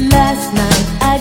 Last night I